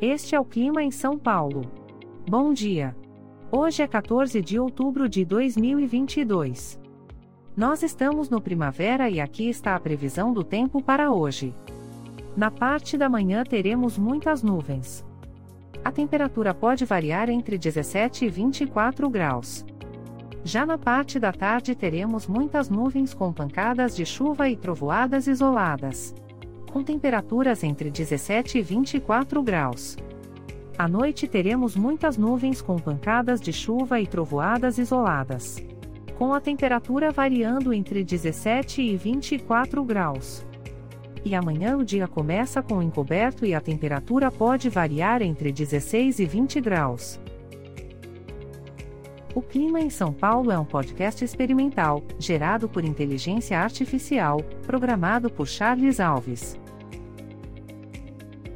Este é o clima em São Paulo. Bom dia. Hoje é 14 de outubro de 2022. Nós estamos no primavera e aqui está a previsão do tempo para hoje. Na parte da manhã teremos muitas nuvens. A temperatura pode variar entre 17 e 24 graus. Já na parte da tarde teremos muitas nuvens com pancadas de chuva e trovoadas isoladas com temperaturas entre 17 e 24 graus. À noite teremos muitas nuvens com pancadas de chuva e trovoadas isoladas. Com a temperatura variando entre 17 e 24 graus. E amanhã o dia começa com encoberto e a temperatura pode variar entre 16 e 20 graus. O Clima em São Paulo é um podcast experimental, gerado por inteligência artificial, programado por Charles Alves.